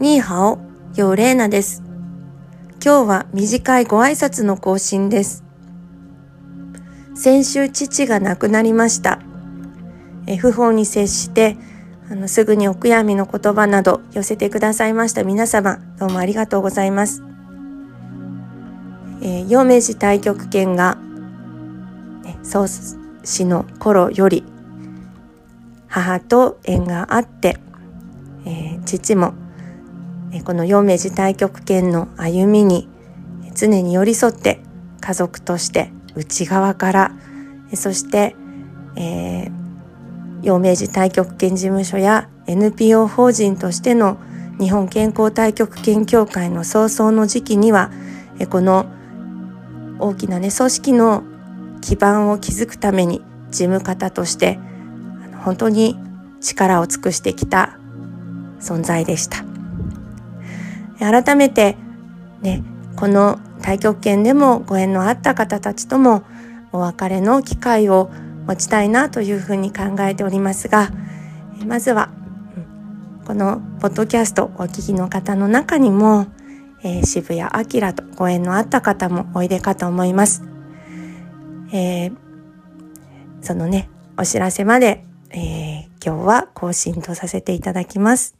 ニーハオ、ヨーレーナです。今日は短いご挨拶の更新です。先週父が亡くなりました。不法に接してあのすぐにお悔やみの言葉など寄せてくださいました皆様どうもありがとうございます。えー、陽明寺太極拳が、ね、創始の頃より母と縁があって、えー、父もこの陽明寺太極拳の歩みに常に寄り添って家族として内側からそして、えー、陽明寺太極拳事務所や NPO 法人としての日本健康太極拳協会の創創の時期にはこの大きなね組織の基盤を築くために事務方として本当に力を尽くしてきた存在でした。改めてねこの太極拳でもご縁のあった方たちともお別れの機会を持ちたいなというふうに考えておりますがまずはこのポッドキャストお聞きの方の中にも、えー、渋谷明とご縁のあった方もおいでかと思います。えー、そのねお知らせまで、えー、今日は更新とさせていただきます。